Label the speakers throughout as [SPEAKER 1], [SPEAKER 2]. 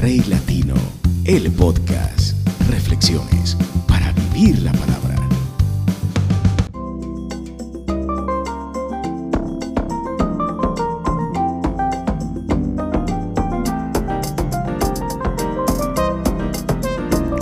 [SPEAKER 1] Rey Latino, el podcast. Reflexiones para vivir la palabra.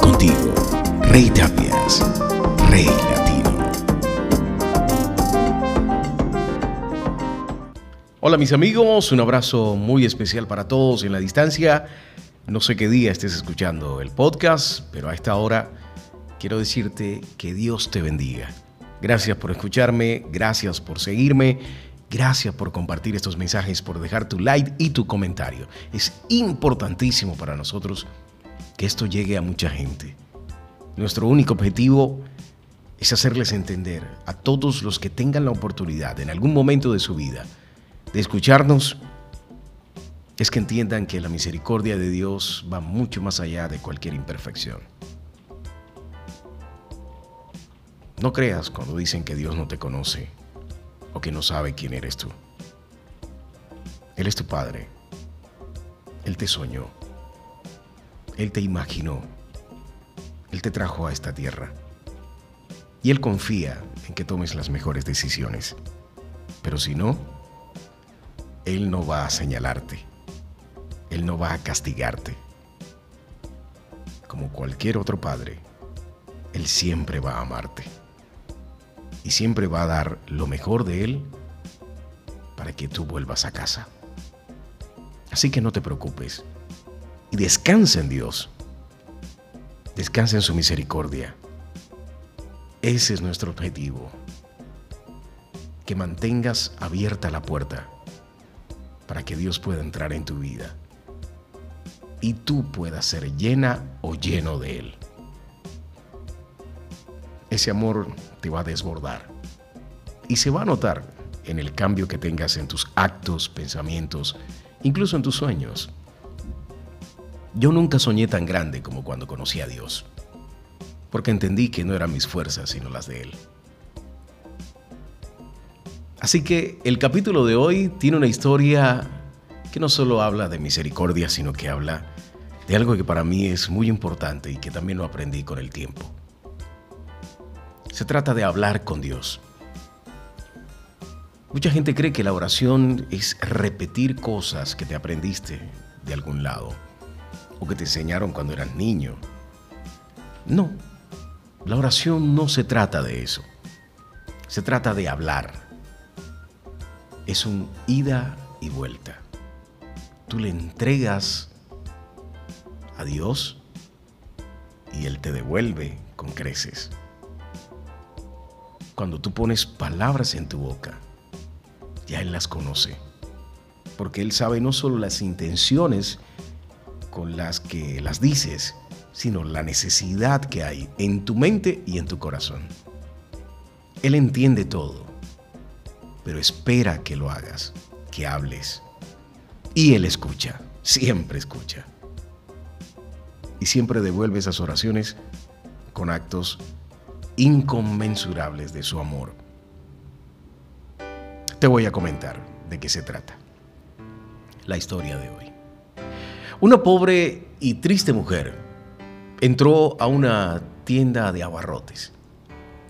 [SPEAKER 1] Contigo, Rey Tapias, Rey Latino.
[SPEAKER 2] Hola mis amigos, un abrazo muy especial para todos en la distancia. No sé qué día estés escuchando el podcast, pero a esta hora quiero decirte que Dios te bendiga. Gracias por escucharme, gracias por seguirme, gracias por compartir estos mensajes, por dejar tu like y tu comentario. Es importantísimo para nosotros que esto llegue a mucha gente. Nuestro único objetivo es hacerles entender a todos los que tengan la oportunidad en algún momento de su vida de escucharnos, es que entiendan que la misericordia de Dios va mucho más allá de cualquier imperfección. No creas cuando dicen que Dios no te conoce o que no sabe quién eres tú. Él es tu Padre. Él te soñó. Él te imaginó. Él te trajo a esta tierra. Y Él confía en que tomes las mejores decisiones. Pero si no, Él no va a señalarte. Él no va a castigarte. Como cualquier otro padre, Él siempre va a amarte. Y siempre va a dar lo mejor de Él para que tú vuelvas a casa. Así que no te preocupes y descansa en Dios. Descansa en su misericordia. Ese es nuestro objetivo. Que mantengas abierta la puerta para que Dios pueda entrar en tu vida y tú puedas ser llena o lleno de Él. Ese amor te va a desbordar y se va a notar en el cambio que tengas en tus actos, pensamientos, incluso en tus sueños. Yo nunca soñé tan grande como cuando conocí a Dios, porque entendí que no eran mis fuerzas sino las de Él. Así que el capítulo de hoy tiene una historia que no solo habla de misericordia, sino que habla de algo que para mí es muy importante y que también lo aprendí con el tiempo. Se trata de hablar con Dios. Mucha gente cree que la oración es repetir cosas que te aprendiste de algún lado o que te enseñaron cuando eras niño. No, la oración no se trata de eso. Se trata de hablar. Es un ida y vuelta tú le entregas a Dios y Él te devuelve con creces. Cuando tú pones palabras en tu boca, ya Él las conoce. Porque Él sabe no solo las intenciones con las que las dices, sino la necesidad que hay en tu mente y en tu corazón. Él entiende todo, pero espera que lo hagas, que hables, y Él escucha, siempre escucha. Y siempre devuelve esas oraciones con actos inconmensurables de su amor. Te voy a comentar de qué se trata. La historia de hoy. Una pobre y triste mujer entró a una tienda de abarrotes.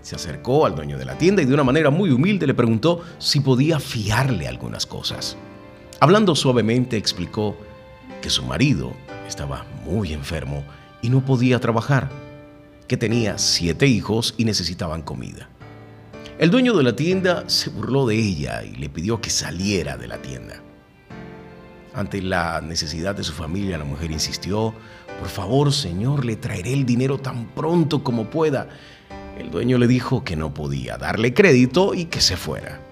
[SPEAKER 2] Se acercó al dueño de la tienda y de una manera muy humilde le preguntó si podía fiarle algunas cosas. Hablando suavemente explicó que su marido estaba muy enfermo y no podía trabajar, que tenía siete hijos y necesitaban comida. El dueño de la tienda se burló de ella y le pidió que saliera de la tienda. Ante la necesidad de su familia, la mujer insistió, por favor, señor, le traeré el dinero tan pronto como pueda. El dueño le dijo que no podía darle crédito y que se fuera.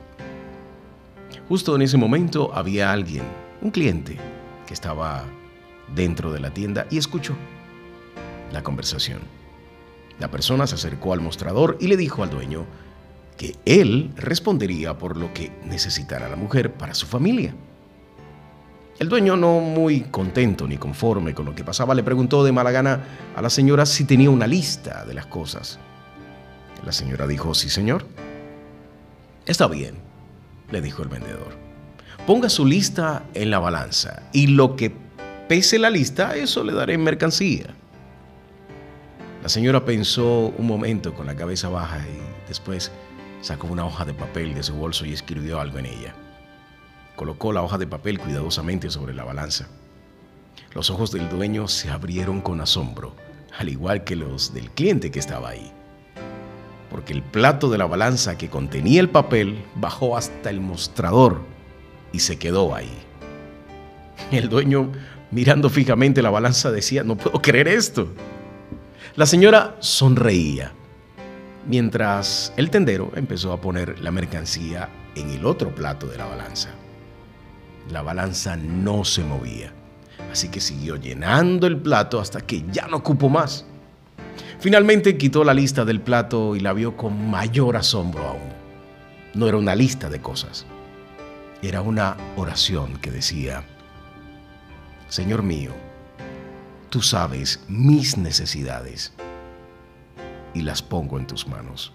[SPEAKER 2] Justo en ese momento había alguien, un cliente, que estaba dentro de la tienda y escuchó la conversación. La persona se acercó al mostrador y le dijo al dueño que él respondería por lo que necesitara la mujer para su familia. El dueño, no muy contento ni conforme con lo que pasaba, le preguntó de mala gana a la señora si tenía una lista de las cosas. La señora dijo, sí señor. Está bien, le dijo el vendedor. Ponga su lista en la balanza y lo que pese la lista, eso le daré en mercancía. La señora pensó un momento con la cabeza baja y después sacó una hoja de papel de su bolso y escribió algo en ella. Colocó la hoja de papel cuidadosamente sobre la balanza. Los ojos del dueño se abrieron con asombro, al igual que los del cliente que estaba ahí, porque el plato de la balanza que contenía el papel bajó hasta el mostrador y se quedó ahí. El dueño, mirando fijamente la balanza, decía, no puedo creer esto. La señora sonreía, mientras el tendero empezó a poner la mercancía en el otro plato de la balanza. La balanza no se movía, así que siguió llenando el plato hasta que ya no cupo más. Finalmente quitó la lista del plato y la vio con mayor asombro aún. No era una lista de cosas, era una oración que decía, Señor mío, Tú sabes mis necesidades y las pongo en tus manos.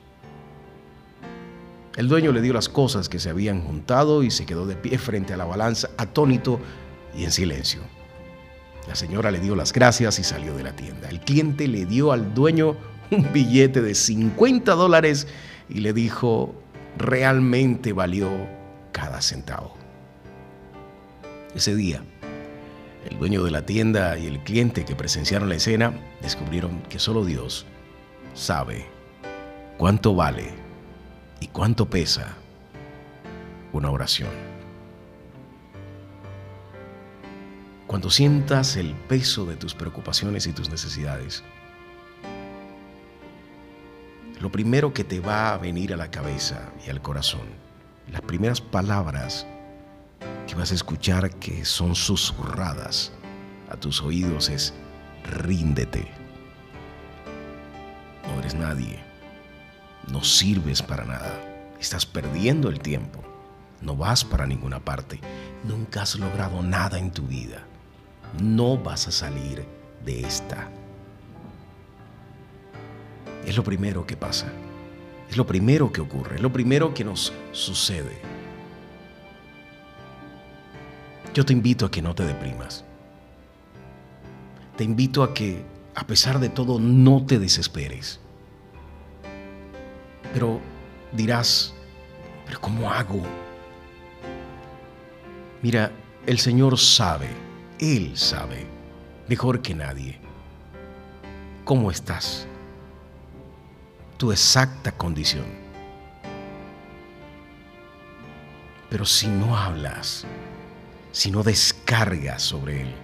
[SPEAKER 2] El dueño le dio las cosas que se habían juntado y se quedó de pie frente a la balanza, atónito y en silencio. La señora le dio las gracias y salió de la tienda. El cliente le dio al dueño un billete de 50 dólares y le dijo, realmente valió cada centavo. Ese día, el dueño de la tienda y el cliente que presenciaron la escena descubrieron que solo Dios sabe cuánto vale y cuánto pesa una oración. Cuando sientas el peso de tus preocupaciones y tus necesidades, lo primero que te va a venir a la cabeza y al corazón, las primeras palabras que vas a escuchar que son susurradas a tus oídos es ríndete. No eres nadie. No sirves para nada. Estás perdiendo el tiempo. No vas para ninguna parte. Nunca has logrado nada en tu vida. No vas a salir de esta. Es lo primero que pasa. Es lo primero que ocurre. Es lo primero que nos sucede. Yo te invito a que no te deprimas. Te invito a que, a pesar de todo, no te desesperes. Pero dirás, ¿pero cómo hago? Mira, el Señor sabe, Él sabe, mejor que nadie, cómo estás, tu exacta condición. Pero si no hablas, si no descargas sobre él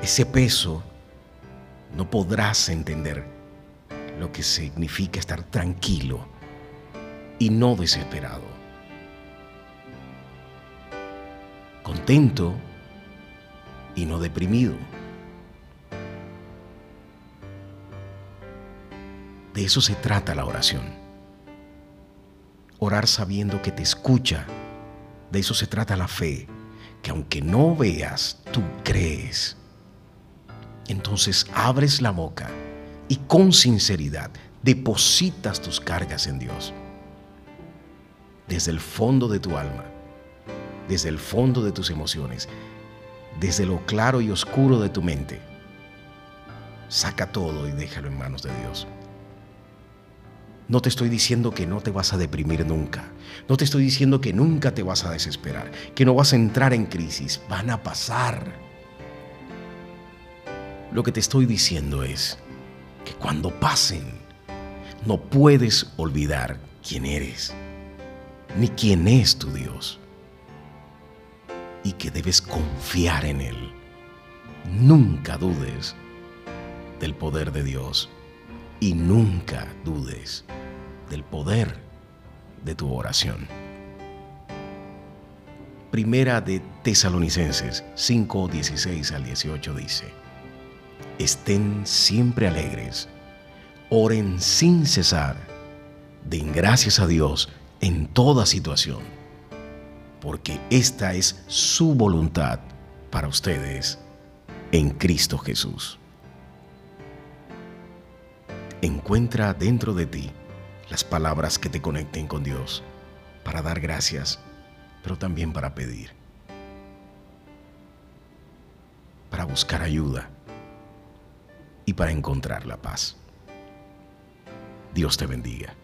[SPEAKER 2] ese peso, no podrás entender lo que significa estar tranquilo y no desesperado. Contento y no deprimido. De eso se trata la oración. Orar sabiendo que te escucha. De eso se trata la fe que aunque no veas, tú crees. Entonces abres la boca y con sinceridad depositas tus cargas en Dios. Desde el fondo de tu alma, desde el fondo de tus emociones, desde lo claro y oscuro de tu mente. Saca todo y déjalo en manos de Dios. No te estoy diciendo que no te vas a deprimir nunca. No te estoy diciendo que nunca te vas a desesperar, que no vas a entrar en crisis. Van a pasar. Lo que te estoy diciendo es que cuando pasen, no puedes olvidar quién eres, ni quién es tu Dios. Y que debes confiar en Él. Nunca dudes del poder de Dios y nunca dudes del poder de tu oración. Primera de Tesalonicenses 5, 16 al 18 dice, estén siempre alegres, oren sin cesar, den gracias a Dios en toda situación, porque esta es su voluntad para ustedes en Cristo Jesús. Encuentra dentro de ti las palabras que te conecten con Dios para dar gracias, pero también para pedir. para buscar ayuda y para encontrar la paz. Dios te bendiga.